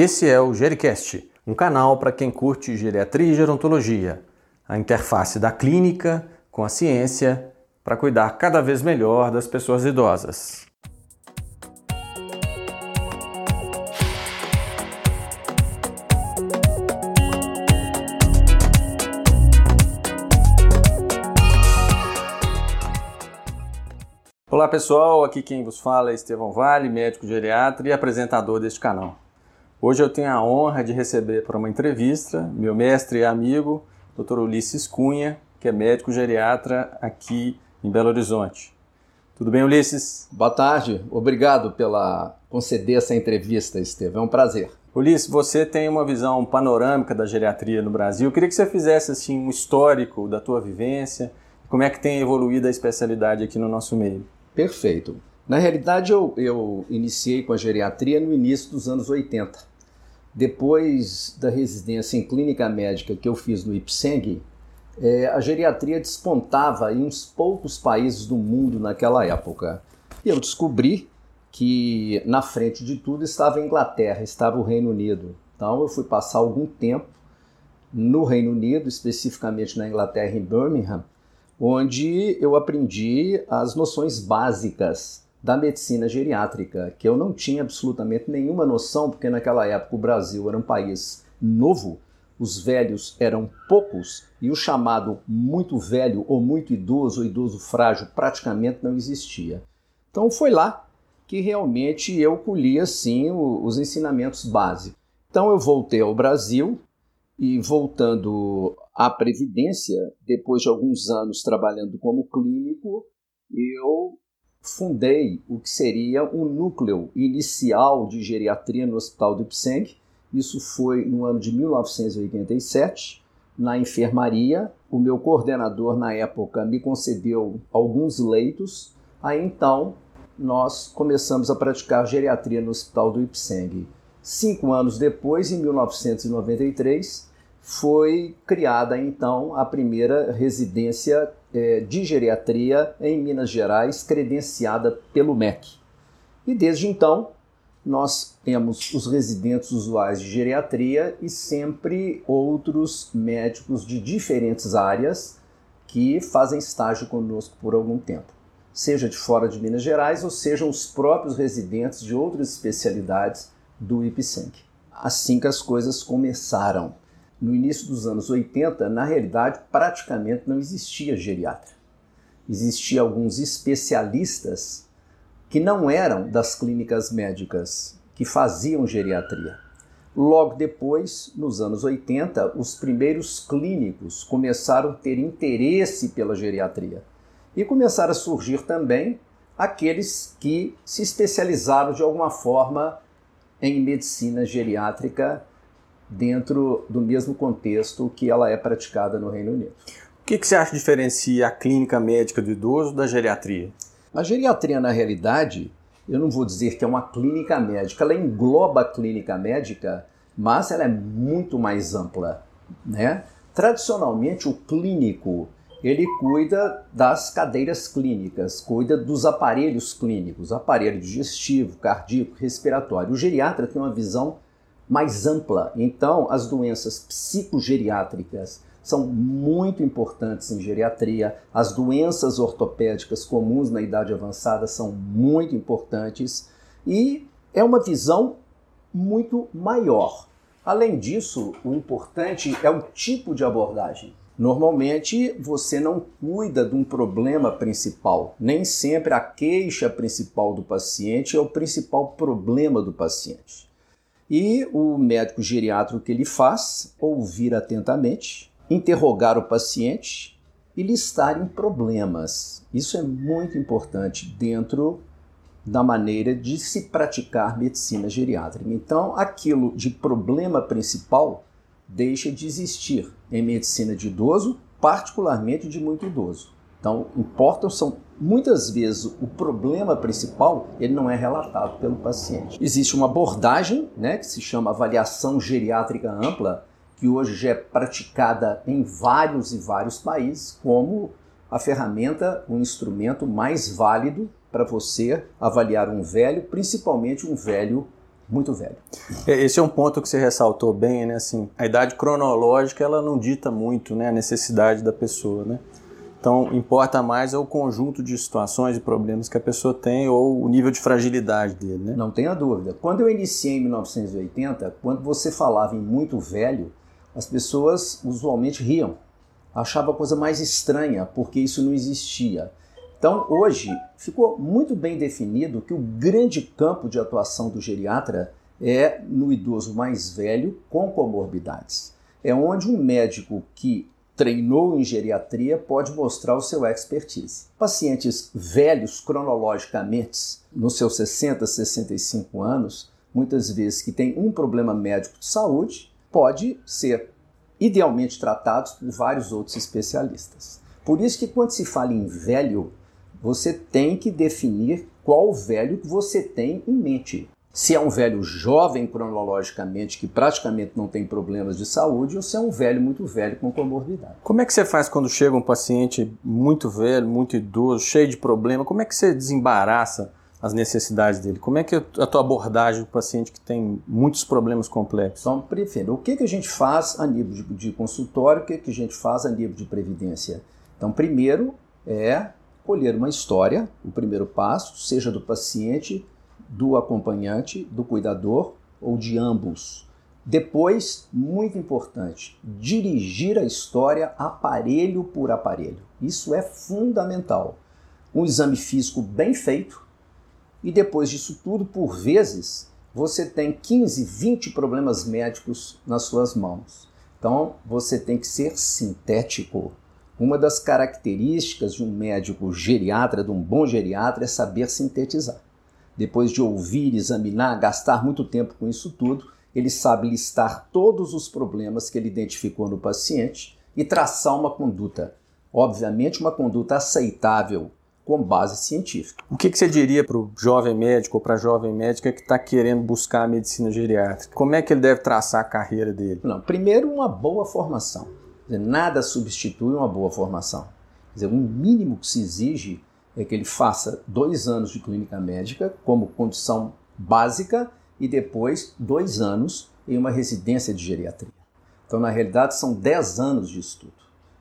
Esse é o Gericast, um canal para quem curte geriatria e gerontologia, a interface da clínica com a ciência para cuidar cada vez melhor das pessoas idosas. Olá pessoal, aqui quem vos fala é Estevão Vale, médico geriatra e apresentador deste canal. Hoje eu tenho a honra de receber para uma entrevista meu mestre e amigo, Dr. Ulisses Cunha, que é médico geriatra aqui em Belo Horizonte. Tudo bem, Ulisses? Boa tarde, obrigado pela conceder essa entrevista, Estevam. É um prazer. Ulisses, você tem uma visão panorâmica da geriatria no Brasil. Eu queria que você fizesse assim um histórico da tua vivência, como é que tem evoluído a especialidade aqui no nosso meio. Perfeito. Na realidade, eu, eu iniciei com a geriatria no início dos anos 80. Depois da residência em clínica médica que eu fiz no IPSENG, é, a geriatria despontava em uns poucos países do mundo naquela época. E eu descobri que na frente de tudo estava a Inglaterra, estava o Reino Unido. Então eu fui passar algum tempo no Reino Unido, especificamente na Inglaterra, em Birmingham, onde eu aprendi as noções básicas da medicina geriátrica, que eu não tinha absolutamente nenhuma noção, porque naquela época o Brasil era um país novo, os velhos eram poucos e o chamado muito velho ou muito idoso ou idoso frágil praticamente não existia. Então foi lá que realmente eu colhi assim os ensinamentos básicos. Então eu voltei ao Brasil e voltando à previdência, depois de alguns anos trabalhando como clínico, eu fundei o que seria um núcleo inicial de geriatria no Hospital do Ipseng. Isso foi no ano de 1987, na enfermaria. O meu coordenador na época me concedeu alguns leitos. Aí então nós começamos a praticar geriatria no Hospital do Ipseng. Cinco anos depois, em 1993, foi criada então a primeira residência é, de geriatria em Minas Gerais, credenciada pelo MEC. E desde então, nós temos os residentes usuais de geriatria e sempre outros médicos de diferentes áreas que fazem estágio conosco por algum tempo, seja de fora de Minas Gerais ou sejam os próprios residentes de outras especialidades do IPSENC. Assim que as coisas começaram no início dos anos 80, na realidade, praticamente não existia geriatra. Existiam alguns especialistas que não eram das clínicas médicas, que faziam geriatria. Logo depois, nos anos 80, os primeiros clínicos começaram a ter interesse pela geriatria e começaram a surgir também aqueles que se especializaram de alguma forma em medicina geriátrica dentro do mesmo contexto que ela é praticada no Reino Unido. O que, que você acha que diferencia a clínica médica do idoso da geriatria? A geriatria, na realidade, eu não vou dizer que é uma clínica médica, ela engloba a clínica médica, mas ela é muito mais ampla. Né? Tradicionalmente, o clínico ele cuida das cadeiras clínicas, cuida dos aparelhos clínicos, aparelho digestivo, cardíaco, respiratório. O geriatra tem uma visão mais ampla. Então, as doenças psicogeriátricas são muito importantes em geriatria, as doenças ortopédicas comuns na idade avançada são muito importantes e é uma visão muito maior. Além disso, o importante é o tipo de abordagem. Normalmente você não cuida de um problema principal. Nem sempre a queixa principal do paciente é o principal problema do paciente. E o médico geriatra o que ele faz? Ouvir atentamente, interrogar o paciente e listar em problemas. Isso é muito importante dentro da maneira de se praticar medicina geriátrica. Então, aquilo de problema principal deixa de existir em medicina de idoso, particularmente de muito idoso. Então, importam são muitas vezes o problema principal ele não é relatado pelo paciente. Existe uma abordagem, né, que se chama avaliação geriátrica ampla, que hoje já é praticada em vários e vários países como a ferramenta, o instrumento mais válido para você avaliar um velho, principalmente um velho muito velho. É, esse é um ponto que você ressaltou bem, né? Assim, a idade cronológica ela não dita muito, né, a necessidade da pessoa, né? Então, importa mais é o conjunto de situações e problemas que a pessoa tem ou o nível de fragilidade dele, né? Não tenha dúvida. Quando eu iniciei em 1980, quando você falava em muito velho, as pessoas usualmente riam. Achava a coisa mais estranha, porque isso não existia. Então, hoje, ficou muito bem definido que o grande campo de atuação do geriatra é no idoso mais velho com comorbidades. É onde um médico que treinou em geriatria pode mostrar o seu expertise. Pacientes velhos cronologicamente, nos seus 60, 65 anos, muitas vezes que têm um problema médico de saúde, pode ser idealmente tratados por vários outros especialistas. Por isso que quando se fala em velho, você tem que definir qual velho que você tem em mente se é um velho jovem cronologicamente, que praticamente não tem problemas de saúde, ou se é um velho muito velho com comorbidade. Como é que você faz quando chega um paciente muito velho, muito idoso, cheio de problema? Como é que você desembaraça as necessidades dele? Como é que é a tua abordagem do paciente que tem muitos problemas complexos? Então, prefiro. O que, que a gente faz a nível de, de consultório, o que, que a gente faz a nível de previdência? Então, primeiro é colher uma história, o primeiro passo, seja do paciente, do acompanhante, do cuidador ou de ambos. Depois, muito importante, dirigir a história aparelho por aparelho. Isso é fundamental. Um exame físico bem feito e depois disso tudo, por vezes, você tem 15, 20 problemas médicos nas suas mãos. Então, você tem que ser sintético. Uma das características de um médico geriatra, de um bom geriatra, é saber sintetizar depois de ouvir, examinar, gastar muito tempo com isso tudo, ele sabe listar todos os problemas que ele identificou no paciente e traçar uma conduta. Obviamente, uma conduta aceitável com base científica. O que, que você diria para o jovem médico ou para a jovem médica que está querendo buscar a medicina geriátrica? Como é que ele deve traçar a carreira dele? Não, primeiro, uma boa formação. Nada substitui uma boa formação. Quer dizer, o mínimo que se exige é que ele faça dois anos de clínica médica como condição básica e depois dois anos em uma residência de geriatria. Então, na realidade, são dez anos de estudo.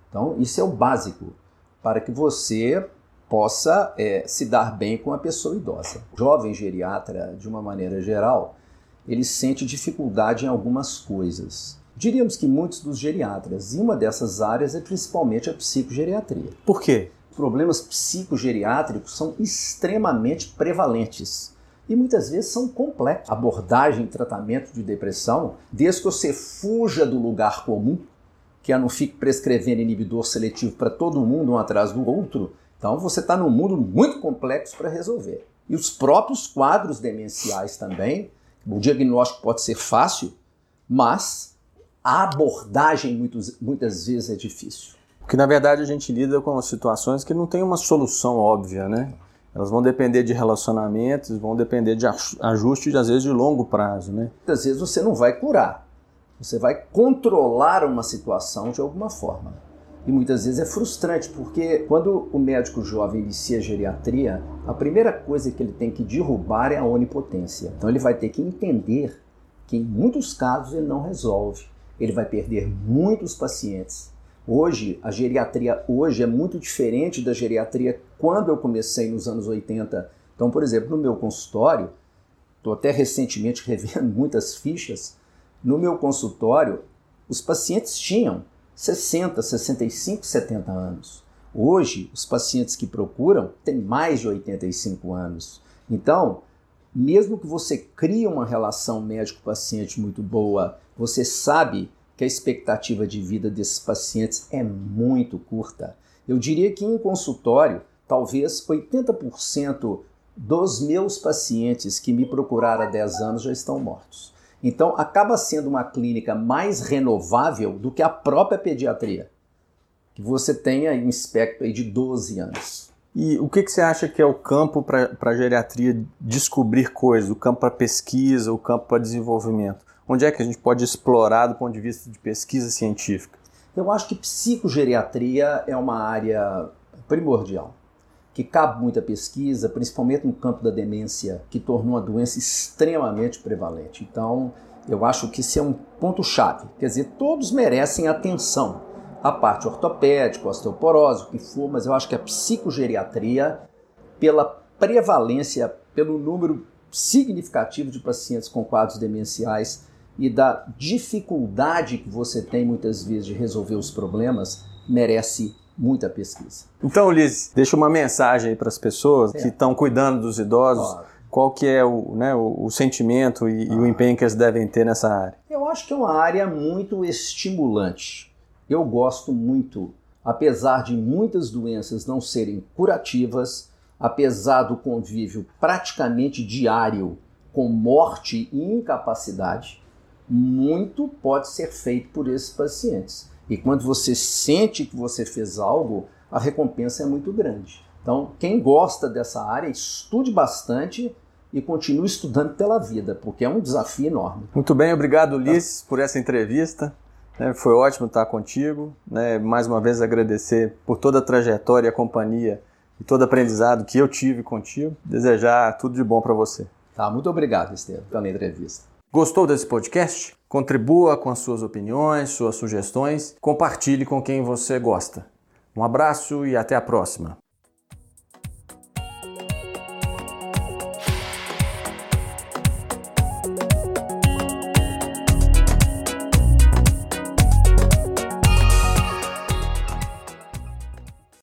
Então, isso é o básico para que você possa é, se dar bem com a pessoa idosa. O jovem geriatra, de uma maneira geral, ele sente dificuldade em algumas coisas. Diríamos que muitos dos geriatras, e uma dessas áreas é principalmente a psicogeriatria. Por quê? Problemas psicogeriátricos são extremamente prevalentes e muitas vezes são complexos. Abordagem e tratamento de depressão, desde que você fuja do lugar comum, que é não fique prescrevendo inibidor seletivo para todo mundo um atrás do outro, então você está num mundo muito complexo para resolver. E os próprios quadros demenciais também, o diagnóstico pode ser fácil, mas a abordagem muitas vezes é difícil. Porque na verdade a gente lida com situações que não tem uma solução óbvia, né? Elas vão depender de relacionamentos, vão depender de ajustes, às vezes de longo prazo, né? Muitas vezes você não vai curar, você vai controlar uma situação de alguma forma. E muitas vezes é frustrante, porque quando o médico jovem inicia a geriatria, a primeira coisa que ele tem que derrubar é a onipotência. Então ele vai ter que entender que em muitos casos ele não resolve. Ele vai perder muitos pacientes Hoje, a geriatria hoje é muito diferente da geriatria quando eu comecei nos anos 80. Então, por exemplo, no meu consultório, estou até recentemente revendo muitas fichas, no meu consultório, os pacientes tinham 60, 65, 70 anos. Hoje, os pacientes que procuram têm mais de 85 anos. Então, mesmo que você crie uma relação médico-paciente muito boa, você sabe que a expectativa de vida desses pacientes é muito curta. Eu diria que em consultório, talvez 80% dos meus pacientes que me procuraram há 10 anos já estão mortos. Então, acaba sendo uma clínica mais renovável do que a própria pediatria, que você tem aí um espectro aí de 12 anos. E o que, que você acha que é o campo para a geriatria descobrir coisas, o campo para pesquisa, o campo para desenvolvimento? Onde é que a gente pode explorar do ponto de vista de pesquisa científica? Eu acho que psicogeriatria é uma área primordial. que cabe muita pesquisa, principalmente no campo da demência, que tornou uma doença extremamente prevalente. Então, eu acho que esse é um ponto-chave. Quer dizer, todos merecem atenção. A parte ortopédica, osteoporose, o que for, mas eu acho que a psicogeriatria, pela prevalência, pelo número significativo de pacientes com quadros demenciais e da dificuldade que você tem muitas vezes de resolver os problemas, merece muita pesquisa. Então, Liz, deixa uma mensagem aí para as pessoas é. que estão cuidando dos idosos. Claro. Qual que é o, né, o, o sentimento e, ah. e, o empenho que eles devem ter nessa área? Eu acho que é uma área muito estimulante. Eu gosto muito, apesar de muitas doenças não serem curativas, apesar do convívio praticamente diário com morte e incapacidade, muito pode ser feito por esses pacientes. E quando você sente que você fez algo, a recompensa é muito grande. Então, quem gosta dessa área, estude bastante e continue estudando pela vida, porque é um desafio enorme. Muito bem, obrigado, Ulisses, por essa entrevista. É, foi ótimo estar contigo. Né? Mais uma vez agradecer por toda a trajetória e a companhia e todo aprendizado que eu tive contigo. Desejar tudo de bom para você. Tá, muito obrigado, Estevam, pela entrevista. Gostou desse podcast? Contribua com as suas opiniões, suas sugestões, compartilhe com quem você gosta. Um abraço e até a próxima.